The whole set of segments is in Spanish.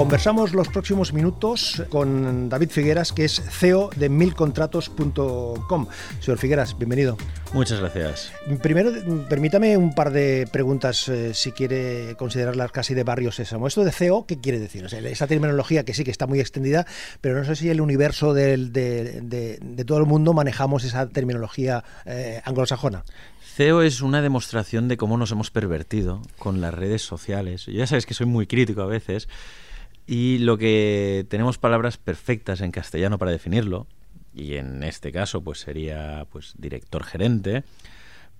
Conversamos los próximos minutos con David Figueras, que es CEO de milcontratos.com. Señor Figueras, bienvenido. Muchas gracias. Primero, permítame un par de preguntas, eh, si quiere considerarlas casi de barrio sésamo. Esto de CEO, ¿qué quiere decir? esa terminología que sí que está muy extendida, pero no sé si el universo de, todo el mundo manejamos esa terminología eh, anglosajona. CEO es una demostración de cómo nos hemos pervertido con las redes sociales. Ya sabes que soy muy crítico a veces y lo que tenemos palabras perfectas en castellano para definirlo, y en este caso pues sería pues director gerente,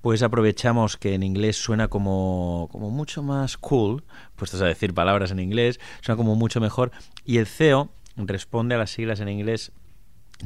pues aprovechamos que en inglés suena como, como mucho más cool, puestos a decir palabras en inglés, suena como mucho mejor, y el CEO responde a las siglas en inglés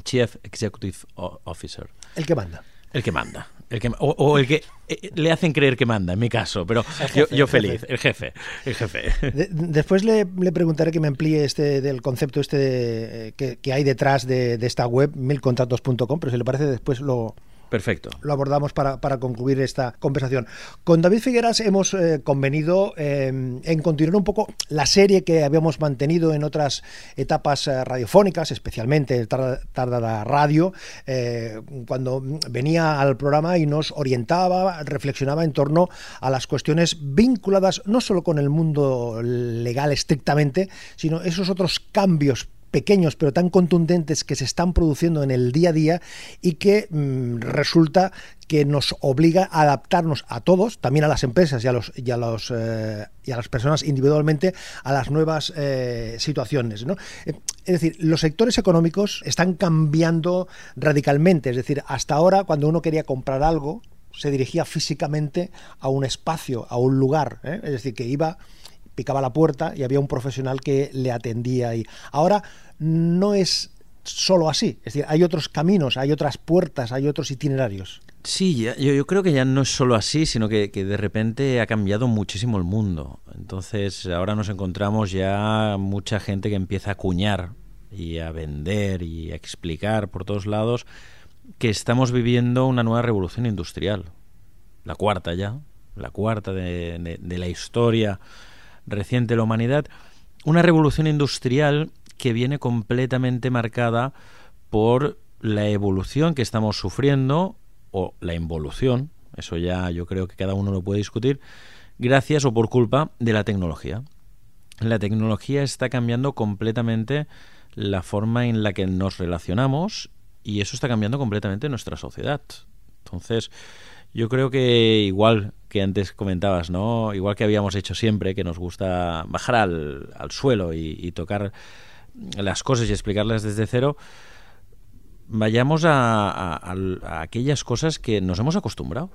Chief Executive Officer. El que manda. El que manda. El que, o, el que eh, le hacen creer que manda, en mi caso, pero yo, feliz, el jefe, el jefe. después le, preguntaré que me amplíe este del concepto este eh, que, hay detrás de, de esta web, milcontratos.com, pero si le parece después lo, Perfecto. Lo abordamos para, concluir esta conversación. Con David Figueras hemos eh, convenido em, en continuar un poco la serie que habíamos mantenido en otras etapas eh, radiofónicas, especialmente Tarda, tarda la Radio, eh, cuando venía al programa y nos orientaba, reflexionaba en torno a las cuestiones vinculadas no solo con el mundo legal estrictamente, sino esos otros cambios pequeños pero tan contundentes que se están produciendo en el día a día y que mm, resulta que nos obliga a adaptarnos a todos, también a las empresas y a, los, y a, los, eh, y a las personas individualmente, a las nuevas eh, situaciones. ¿no? Eh, es decir, los sectores económicos están cambiando radicalmente. Es decir, hasta ahora cuando uno quería comprar algo, se dirigía físicamente a un espacio, a un lugar. Es decir, que iba picaba la puerta y había un profesional que le atendía. Y ahora no es solo así, es decir, hay otros caminos, hay otras puertas, hay otros itinerarios. Sí, yo, creo que ya no es solo así, sino que, de repente ha cambiado muchísimo el mundo. Entonces ahora nos encontramos ya mucha gente que empieza a acuñar y a vender y a explicar por todos lados que estamos viviendo una nueva revolución industrial. La cuarta ya, la cuarta de la historia reciente la humanidad. Una revolución industrial que viene completamente marcada por la evolución que estamos sufriendo o la involución, eso ya yo creo que cada uno lo puede discutir, gracias o por culpa de la tecnología. La tecnología está cambiando completamente la forma en la que nos relacionamos y eso está cambiando completamente nuestra sociedad. Entonces, yo creo que igual que antes comentabas, ¿no? Igual que habíamos hecho siempre, que nos gusta bajar al, al suelo y tocar las cosas y explicarlas desde cero, vayamos a, aquellas cosas que nos hemos acostumbrado.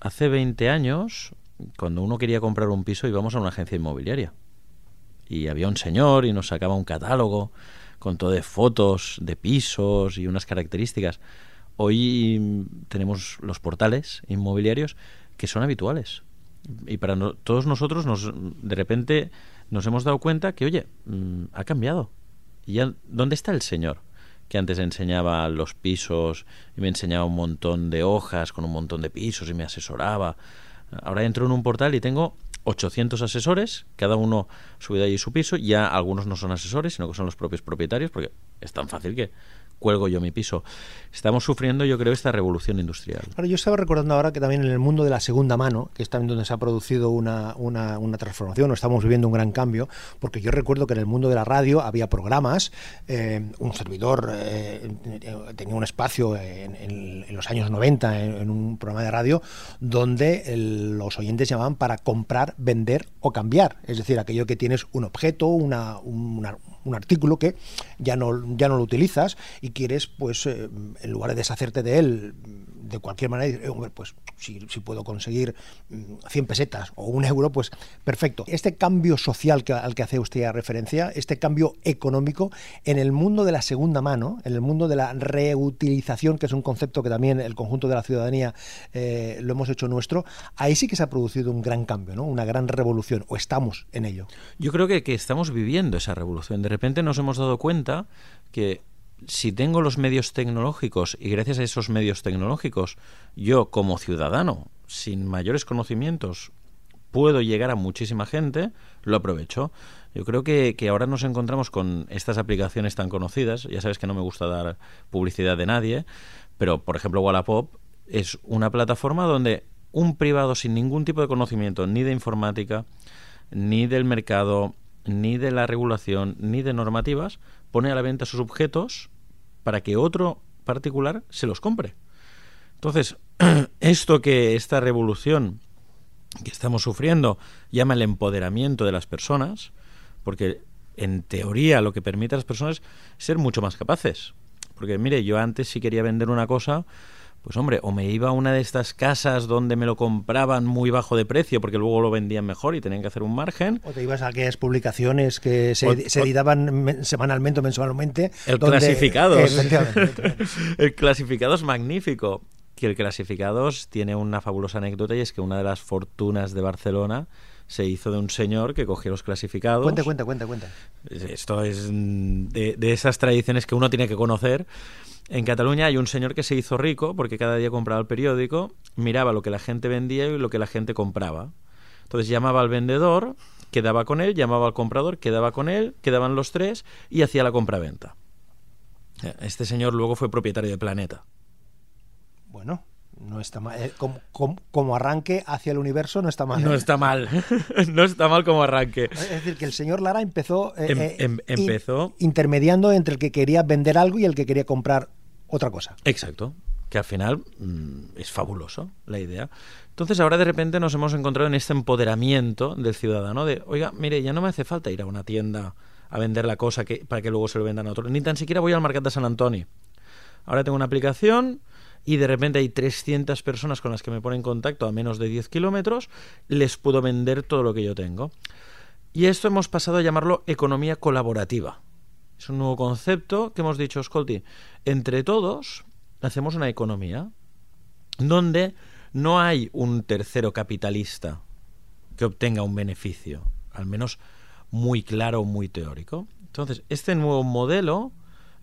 Hace 20 años, cuando uno quería comprar un piso, íbamos a una agencia inmobiliaria. Y había un señor y nos sacaba un catálogo con todo de fotos de pisos y unas características. Hoy tenemos los portales inmobiliarios que son habituales. Y para todos nosotros, nos, de repente, nos hemos dado cuenta que, oye, mm, ha cambiado. ¿Y ya, dónde está el señor? que antes enseñaba los pisos y me enseñaba un montón de hojas con un montón de pisos y me asesoraba. Ahora entro en un portal y tengo 800 asesores, cada uno subido allí su piso. Ya algunos no son asesores, sino que son los propios propietarios, porque es tan fácil que cuelgo yo mi piso. Estamos sufriendo, yo creo, esta revolución industrial. Ahora, yo estaba recordando ahora que también en el mundo de la segunda mano, que es también donde se ha producido una, una, una transformación, o estamos viviendo un gran cambio, porque yo recuerdo que en el mundo de la radio había programas, eh, un servidor eh, tenía un espacio en, los años 90 en, un programa de radio donde los oyentes llamaban para comprar, vender o cambiar, es decir, aquello que tienes un objeto, una, una un artículo que ya no, ya no lo utilizas y quieres, pues, eh, en lugar de deshacerte de él de cualquier manera, eh, pues si, puedo conseguir 100 mm, pesetas o un euro, pues perfecto. Este cambio social que, al que hace usted referencia, este cambio económico en el mundo de la segunda mano, en el mundo de la reutilización, que es un concepto que también el conjunto de la ciudadanía eh, lo hemos hecho nuestro, ahí sí que se ha producido un gran cambio, ¿no? una gran revolución, o estamos en ello. Yo creo que estamos viviendo esa revolución. De repente nos hemos dado cuenta que si tengo los medios tecnológicos y gracias a esos medios tecnológicos yo como ciudadano, sin mayores conocimientos, puedo llegar a muchísima gente, lo aprovecho. Yo creo que, que, ahora nos encontramos con estas aplicaciones tan conocidas. Ya sabes que no me gusta dar publicidad de nadie, pero por ejemplo Wallapop es una plataforma donde un privado sin ningún tipo de conocimiento, ni de informática, ni del mercado, ni de la regulación, ni de normativas, pone a la venta sus objetos para que otro particular se los compre. Entonces, esto que esta revolución que estamos sufriendo llama el empoderamiento de las personas, porque en teoría lo que permite a las personas es ser mucho más capaces. Porque mire, yo antes si quería vender una cosa, pues hombre, o me iba a una de estas casas donde me lo compraban muy bajo de precio porque luego lo vendían mejor y tenían que hacer un margen. O te ibas a aquellas publicaciones que se, editaban semanalmente o mensualmente. El clasificado. el clasificado es magnífico. Que el clasificados tiene una fabulosa anécdota y es que una de las fortunas de Barcelona se hizo de un señor que cogió los clasificados. Cuenta, cuenta, cuenta, cuenta. Esto es de, de esas tradiciones que uno tiene que conocer. En Cataluña hay un señor que se hizo rico porque cada día compraba el periódico, miraba lo que la gente vendía y lo que la gente compraba. Entonces llamaba al vendedor, quedaba con él, llamaba al comprador, quedaba con él, quedaban los tres y hacía la compraventa. Este señor luego fue propietario de Planeta. Bueno, no está mal. Eh, como, arranque hacia el universo no está mal. No ¿eh? está mal. no está mal como arranque. Es decir, que el señor Lara empezó, eh, em, em, empezó... intermediando entre el que quería vender algo y el que quería comprar otra cosa. Exacto. Que al final mm, es fabuloso la idea. Entonces ahora de repente nos hemos encontrado en este empoderamiento del ciudadano de, oiga, mire, ya no me hace falta ir a una tienda a vender la cosa que, para que luego se lo vendan a otro. Ni tan siquiera voy al Mercat de San Antonio. Ahora tengo una aplicación y de repente hay 300 personas con las que me ponen en contacto a menos de 10 kilómetros, les puedo vender todo lo que yo tengo. Y esto hemos pasado a llamarlo economía colaborativa. Es un nuevo concepto que hemos dicho, Scolti, entre todos hacemos una economía donde no hay un tercero capitalista que obtenga un beneficio, al menos muy claro, muy teórico. Entonces, este nuevo modelo,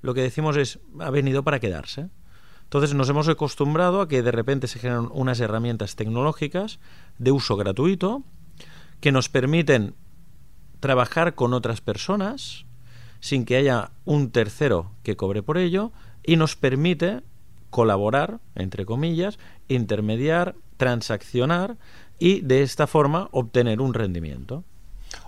lo que decimos es, ha venido para quedarse. Entonces nos hemos acostumbrado a que de repente se generan unas herramientas tecnológicas de uso gratuito que nos permiten trabajar con otras personas sin que haya un tercero que cobre por ello y nos permite colaborar, entre comillas, intermediar, transaccionar y de esta forma obtener un rendimiento.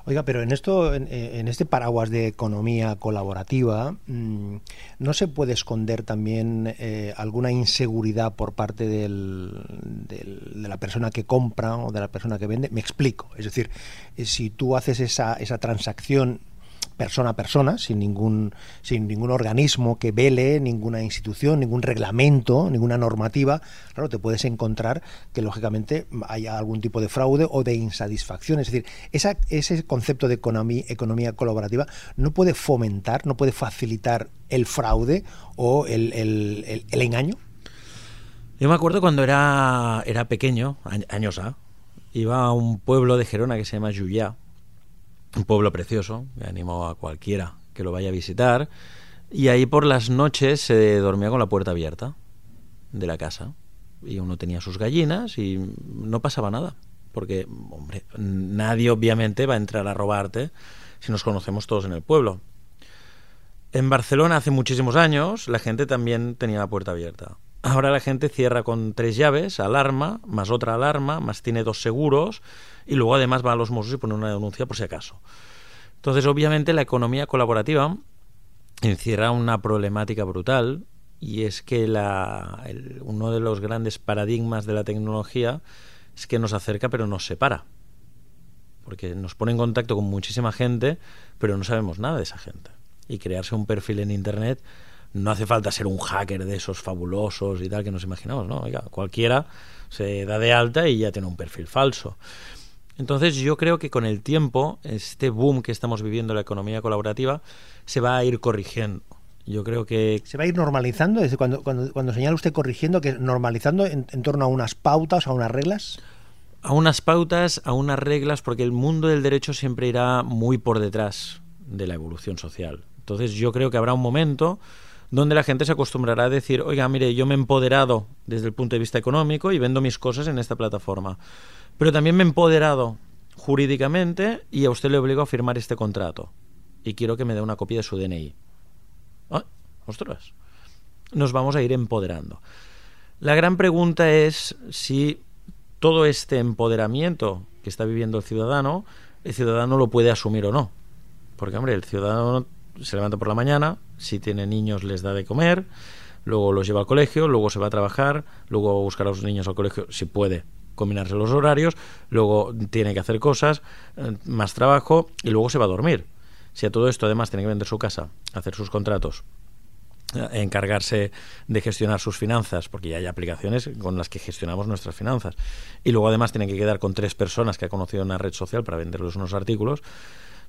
Oiga, pero en esto, en, este paraguas de economía colaborativa, mm, ¿no se puede esconder también eh, alguna inseguridad por parte de la persona que compra o de la persona que vende? Me explico. Es decir, eh, si tú haces esa transacción persona a persona, sin ningún, sin ningún organismo que vele, ninguna institución, ningún reglamento, ninguna normativa, claro, te puedes encontrar que lógicamente haya algún tipo de fraude o de insatisfacción. Es decir, ese concepto de economía, economía colaborativa no puede fomentar, no puede facilitar el fraude o el, el, el, engaño. Yo me acuerdo cuando era, era pequeño, años A, iba a un pueblo de Gerona que se llama Juyá, un pueblo precioso, me animo a cualquiera que lo vaya a visitar. Y ahí por las noches se dormía con la puerta abierta de la casa. Y uno tenía sus gallinas y no pasaba nada. Porque, hombre, nadie obviamente va a entrar a robarte si nos conocemos todos en el pueblo. En Barcelona hace muchísimos años la gente también tenía la puerta abierta. Ahora la gente cierra con tres llaves, alarma, más otra alarma, más tiene dos seguros y luego además va a los Mossos y pone una denuncia por si acaso. Entonces, obviamente, la economía colaborativa encierra una problemática brutal y es que la, uno de los grandes paradigmas de la tecnología es que nos acerca pero nos separa. Porque nos pone en contacto con muchísima gente, pero no sabemos nada de esa gente. Y crearse un perfil en Internet no hace falta ser un hacker de esos fabulosos y tal que nos imaginamos, ¿no? Oiga, cualquiera se da de alta y ya tiene un perfil falso. Entonces yo creo que con el tiempo, este boom que estamos viviendo en la economía colaborativa se va a ir corrigiendo. Yo creo que... ¿Se va a ir normalizando? Es cuando, cuando, cuando señala usted corrigiendo, que normalizando en, torno a unas pautas, a unas reglas? A unas pautas, a unas reglas, porque el mundo del derecho siempre irá muy por detrás de la evolución social. Entonces yo creo que habrá un momento donde la gente se acostumbrará a decir, oiga, mire, yo me he empoderado desde el punto de vista económico y vendo mis cosas en esta plataforma. Pero también me he empoderado jurídicamente y a usted le obligo a firmar este contrato. Y quiero que me dé una copia de su DNI. ¡Ah! ¡Ostras! Nos vamos a ir empoderando. La gran pregunta es si todo este empoderamiento que está viviendo el ciudadano, el ciudadano lo puede asumir o no. Porque, hombre, el ciudadano se levanta por la mañana, si tiene niños les da de comer, luego los lleva al colegio, luego se va a trabajar, luego buscar a los niños al colegio si puede combinarse los horarios, luego tiene que hacer cosas, eh, más trabajo y luego se va a dormir. Si a todo esto además tiene que vender su casa, hacer sus contratos, eh, encargarse de gestionar sus finanzas, porque ya hay aplicaciones con las que gestionamos nuestras finanzas, y luego además tiene que quedar con tres personas que ha conocido en una red social para venderles unos artículos,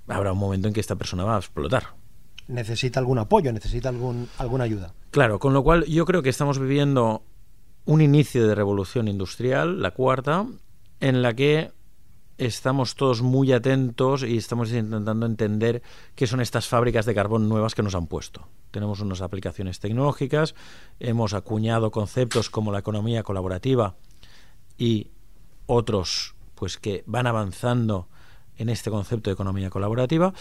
habrá un momento en que esta persona va a explotar necesita algún apoyo, necesita algún, alguna ayuda. Claro, con lo cual yo creo que estamos viviendo un inicio de revolución industrial, la cuarta, en la que estamos todos muy atentos y estamos intentando entender qué son estas fábricas de carbón nuevas que nos han puesto. Tenemos unas aplicaciones tecnológicas, hemos acuñado conceptos como la economía colaborativa y otros pues que van avanzando en este concepto de economía colaborativa,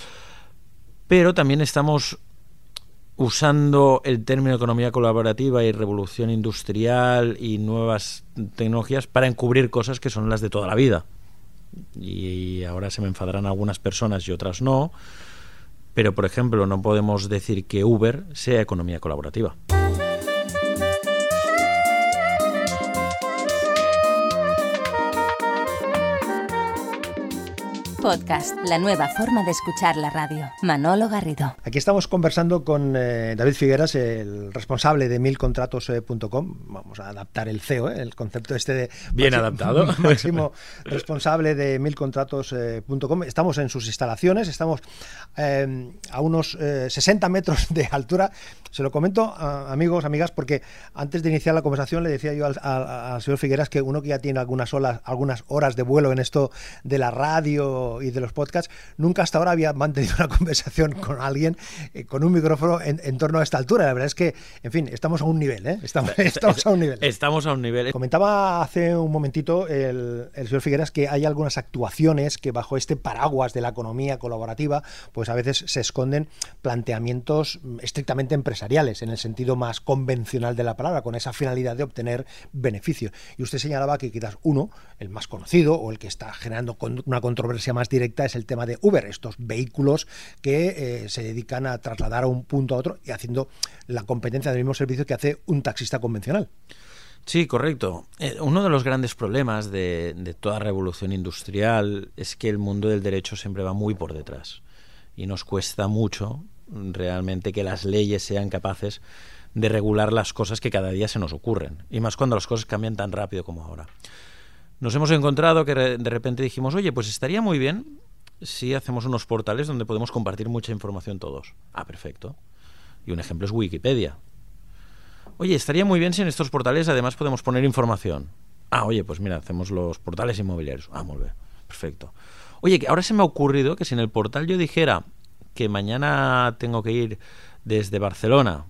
pero también estamos usando el término economía colaborativa y revolución industrial y nuevas tecnologías para encubrir cosas que son las de toda la vida. Y ahora se me enfadarán algunas personas y otras no, pero por ejemplo no podemos decir que Uber sea economía colaborativa. Podcast, la nueva forma de escuchar la radio. Manolo Garrido. Aquí estamos conversando con eh, David Figueras, el responsable de milcontratos.com. Vamos a adaptar el CEO, eh, el concepto este de... Bien adaptado. Máximo responsable de milcontratos.com. Estamos en sus instalaciones, estamos eh, a unos 60 metros de altura. Se lo comento, a amigos, amigas, porque antes de iniciar la conversación le decía yo al, señor Figueras que uno que ya tiene algunas, horas, algunas horas de vuelo en esto de la radio y de los podcasts, nunca hasta ahora había mantenido una conversación con alguien eh, con un micrófono en, torno a esta altura. La verdad es que, en fin, estamos a un nivel, ¿eh? Estamos, a un nivel. Estamos a un nivel. Comentaba hace un momentito el, el señor Figueras que hay algunas actuaciones que bajo este paraguas de la economía colaborativa, pues a veces se esconden planteamientos estrictamente empresariales, en el sentido más convencional de la palabra, con esa finalidad de obtener beneficio. Y usted señalaba que quizás uno, el más conocido o el que está generando una controversia más directa es el tema de Uber, estos vehículos que eh, se dedican a trasladar a un punto a otro y haciendo la competencia del mismo servicio que hace un taxista convencional. Sí, correcto. Eh, uno de los grandes problemas de, de, toda revolución industrial es que el mundo del derecho siempre va muy por detrás y nos cuesta mucho realmente que las leyes sean capaces de regular las cosas que cada día se nos ocurren y más cuando las cosas cambian tan rápido como ahora nos hemos encontrado que de repente dijimos, oye, pues estaría muy bien si hacemos unos portales donde podemos compartir mucha información todos. Ah, perfecto. Y un ejemplo es Wikipedia. Oye, estaría muy bien si en estos portales además podemos poner información. Ah, oye, pues mira, hacemos los portales inmobiliarios. Ah, muy bien. Perfecto. Oye, que ahora se me ha ocurrido que si en el portal yo dijera que mañana tengo que ir desde Barcelona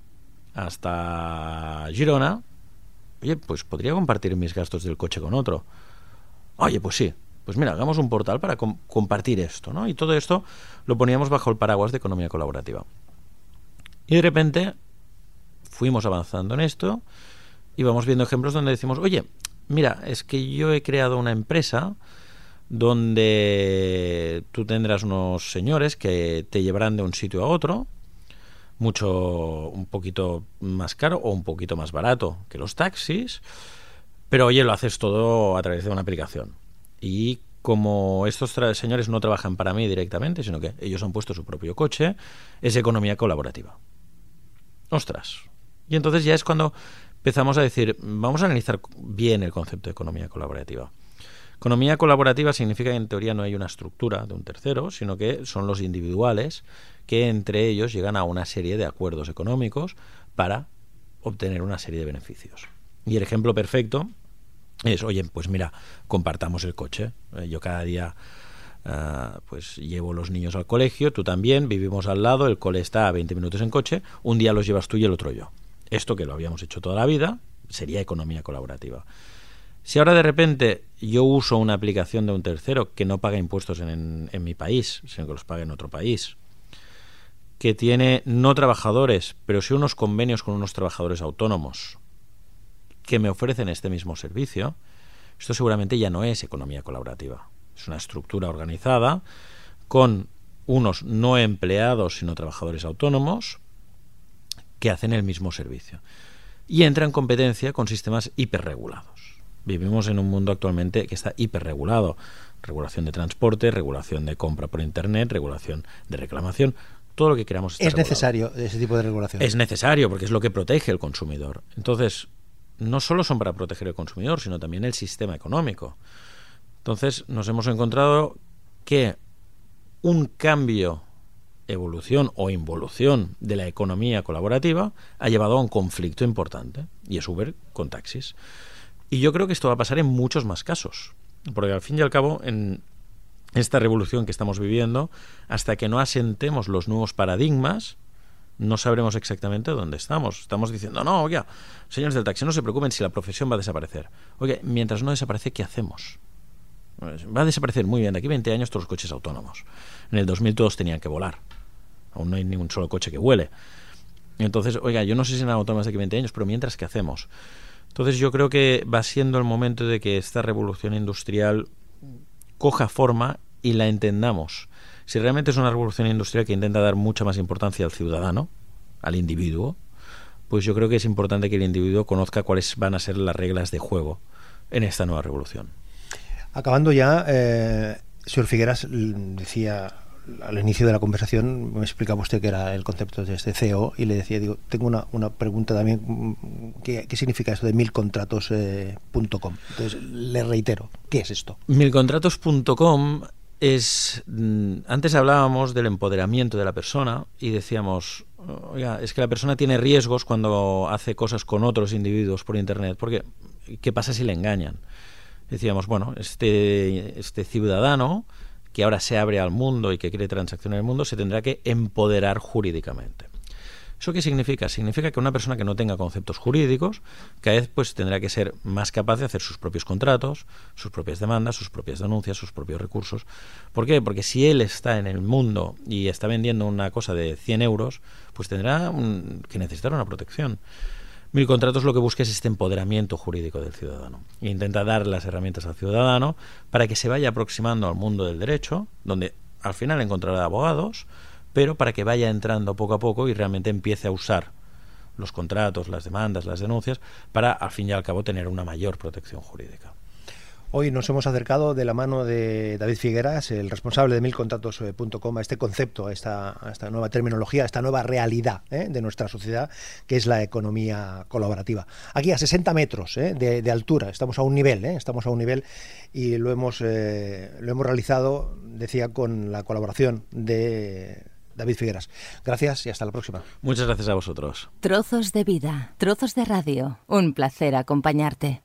hasta Girona, oye, pues podría compartir mis gastos del coche con otro. Oye, pues sí, pues mira, hagamos un portal para compartir esto, ¿no? Y todo esto lo poníamos bajo el paraguas de economía colaborativa. Y de repente fuimos avanzando en esto y vamos viendo ejemplos donde decimos, oye, mira, es que yo he creado una empresa donde tú tendrás unos señores que te llevarán de un sitio a otro, mucho, un poquito más caro o un poquito más barato que los taxis, pero oye, lo haces todo a través de una aplicación. Y como estos señores no trabajan para mí directamente, sino que ellos han puesto su propio coche, es economía colaborativa. Ostras. Y entonces ya es cuando empezamos a decir, vamos a analizar bien el concepto de economía colaborativa. Economía colaborativa significa que en teoría no hay una estructura de un tercero, sino que son los individuales que entre ellos llegan a una serie de acuerdos económicos para obtener una serie de beneficios. Y el ejemplo perfecto es, oye, pues mira, compartamos el coche. Eh, yo cada día Ah, pues llevo los niños al colegio, tú también, vivimos al lado, el cole está a 20 minutos en coche, un día los llevas tú y el otro yo. Esto que lo habíamos hecho toda la vida sería economía colaborativa. Si ahora de repente yo uso una aplicación de un tercero que no paga impuestos en, en mi país, sino que los paga en otro país, que tiene no trabajadores, pero sí unos convenios con unos trabajadores autónomos que me ofrecen este mismo servicio, esto seguramente ya no es economía colaborativa. Es una estructura organizada con unos no empleados, sino trabajadores autónomos que hacen el mismo servicio. Y entra en competencia con sistemas hiperregulados. Vivimos en un mundo actualmente que está hiperregulado. Regulación de transporte, regulación de compra por Internet, regulación de reclamación todo lo que queramos. ¿Es necesario ese tipo de regulación? Es necesario porque es lo que protege el consumidor. Entonces, no solo son para proteger el consumidor, sino también el sistema económico. Entonces, nos hemos encontrado que un cambio, evolución o involución de la economía colaborativa ha llevado a un conflicto importante, y es Uber con taxis. Y yo creo que esto va a pasar en muchos más casos, porque al fin y al cabo, en, esta revolución que estamos viviendo, hasta que no asentemos los nuevos paradigmas, no sabremos exactamente dónde estamos. Estamos diciendo, no, oiga, señores del taxi, no se preocupen si la profesión va a desaparecer. Oye, mientras no desaparece, ¿qué hacemos? Pues, va a desaparecer muy bien. De aquí 20 años todos los coches autónomos. En el 2000 todos tenían que volar. Aún no hay ningún solo coche que vuele. Entonces, oiga, yo no sé si serán autónomos de aquí 20 años, pero mientras, ¿qué hacemos? Entonces yo creo que va siendo el momento de que esta revolución industrial coja forma y la entendamos. Si realmente es una revolución industrial que intenta dar mucha más importancia al ciudadano, al individuo, pues yo creo que es importante que el individuo conozca cuáles van a ser las reglas de juego en esta nueva revolución. Acabando ya, eh, señor Figueras decía al inicio de la conversación me explicaba usted que era el concepto de este CEO y le decía, digo, tengo una, una pregunta también, ¿qué, significa esto de milcontratos.com? Eh, Entonces, le reitero, ¿qué es esto? Milcontratos.com es, mm, antes hablábamos del empoderamiento de la persona y decíamos, oiga, es que la persona tiene riesgos cuando hace cosas con otros individuos por Internet, porque ¿qué pasa si le engañan? Decíamos, bueno, este, este ciudadano que ahora se abre al mundo y que quiere transaccionar el mundo, se tendrá que empoderar jurídicamente. ¿Eso qué significa? Significa que una persona que no tenga conceptos jurídicos, cada vez pues tendrá que ser más capaz de hacer sus propios contratos, sus propias demandas, sus propias denuncias, sus propios recursos. ¿Por qué? Porque si él está en el mundo y está vendiendo una cosa de 100 euros, pues tendrá que necesitar una protección. Mil contratos lo que busca es este empoderamiento jurídico del ciudadano. E intenta dar las herramientas al ciudadano para que se vaya aproximando al mundo del derecho, donde al final encontrará abogados, pero para que vaya entrando poco a poco y realmente empiece a usar los contratos, las demandas, las denuncias, para al fin y al cabo tener una mayor protección jurídica. Hoy nos hemos acercado de la mano de David Figueras, el responsable de milcontratos.com, a este concepto, a esta, nueva terminología, a esta nueva realidad ¿eh? de nuestra sociedad, que es la economía colaborativa. Aquí a 60 metros ¿eh? de, altura, estamos a un nivel, ¿eh? estamos a un nivel y lo hemos, lo hemos realizado, decía, con la colaboración de David Figueras. Gracias y hasta la próxima. Muchas gracias a vosotros. Trozos de vida, trozos de radio. Un placer acompañarte.